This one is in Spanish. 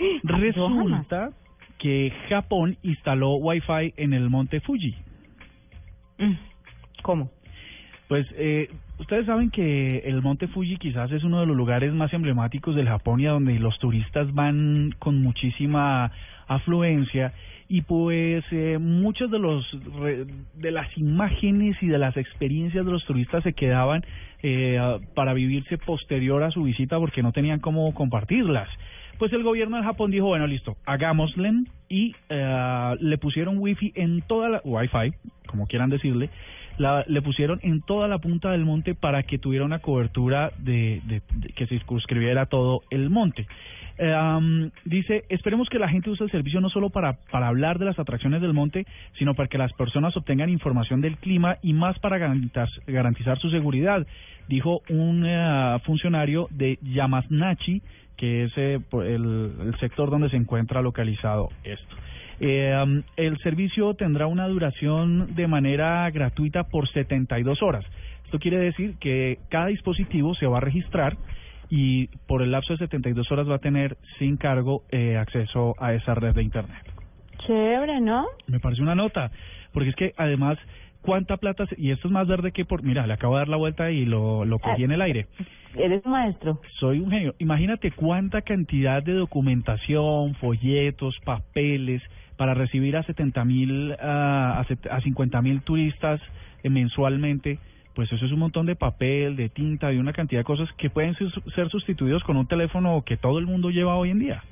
Resulta que Japón instaló Wi-Fi en el monte Fuji. ¿Cómo? Pues eh, ustedes saben que el monte Fuji quizás es uno de los lugares más emblemáticos del Japón y a donde los turistas van con muchísima afluencia y pues eh, muchos de los de las imágenes y de las experiencias de los turistas se quedaban eh, para vivirse posterior a su visita porque no tenían cómo compartirlas. Pues el gobierno de Japón dijo, bueno, listo, hagámosle y eh, le pusieron wifi en toda la wifi, como quieran decirle, la, le pusieron en toda la punta del monte para que tuviera una cobertura de, de- que se circunscribiera todo el monte. Eh, dice, esperemos que la gente use el servicio no solo para, para hablar de las atracciones del monte, sino para que las personas obtengan información del clima y más para garantizar, garantizar su seguridad, dijo un eh, funcionario de Yamasnachi, que es eh, el, el sector donde se encuentra localizado esto. Eh, el servicio tendrá una duración de manera gratuita por 72 horas. Esto quiere decir que cada dispositivo se va a registrar y por el lapso de 72 horas va a tener sin cargo eh, acceso a esa red de Internet. Chévere, ¿no? Me parece una nota, porque es que además, ¿cuánta plata? se- y esto es más verde que por... Mira, le acabo de dar la vuelta y lo, lo cogí en el aire. Eres maestro. Soy un genio. Imagínate cuánta cantidad de documentación, folletos, papeles para recibir a 70 mil, a, a 50 mil turistas eh, mensualmente. Pues eso es un montón de papel, de tinta, de una cantidad de cosas que pueden ser sustituidos con un teléfono que todo el mundo lleva hoy en día.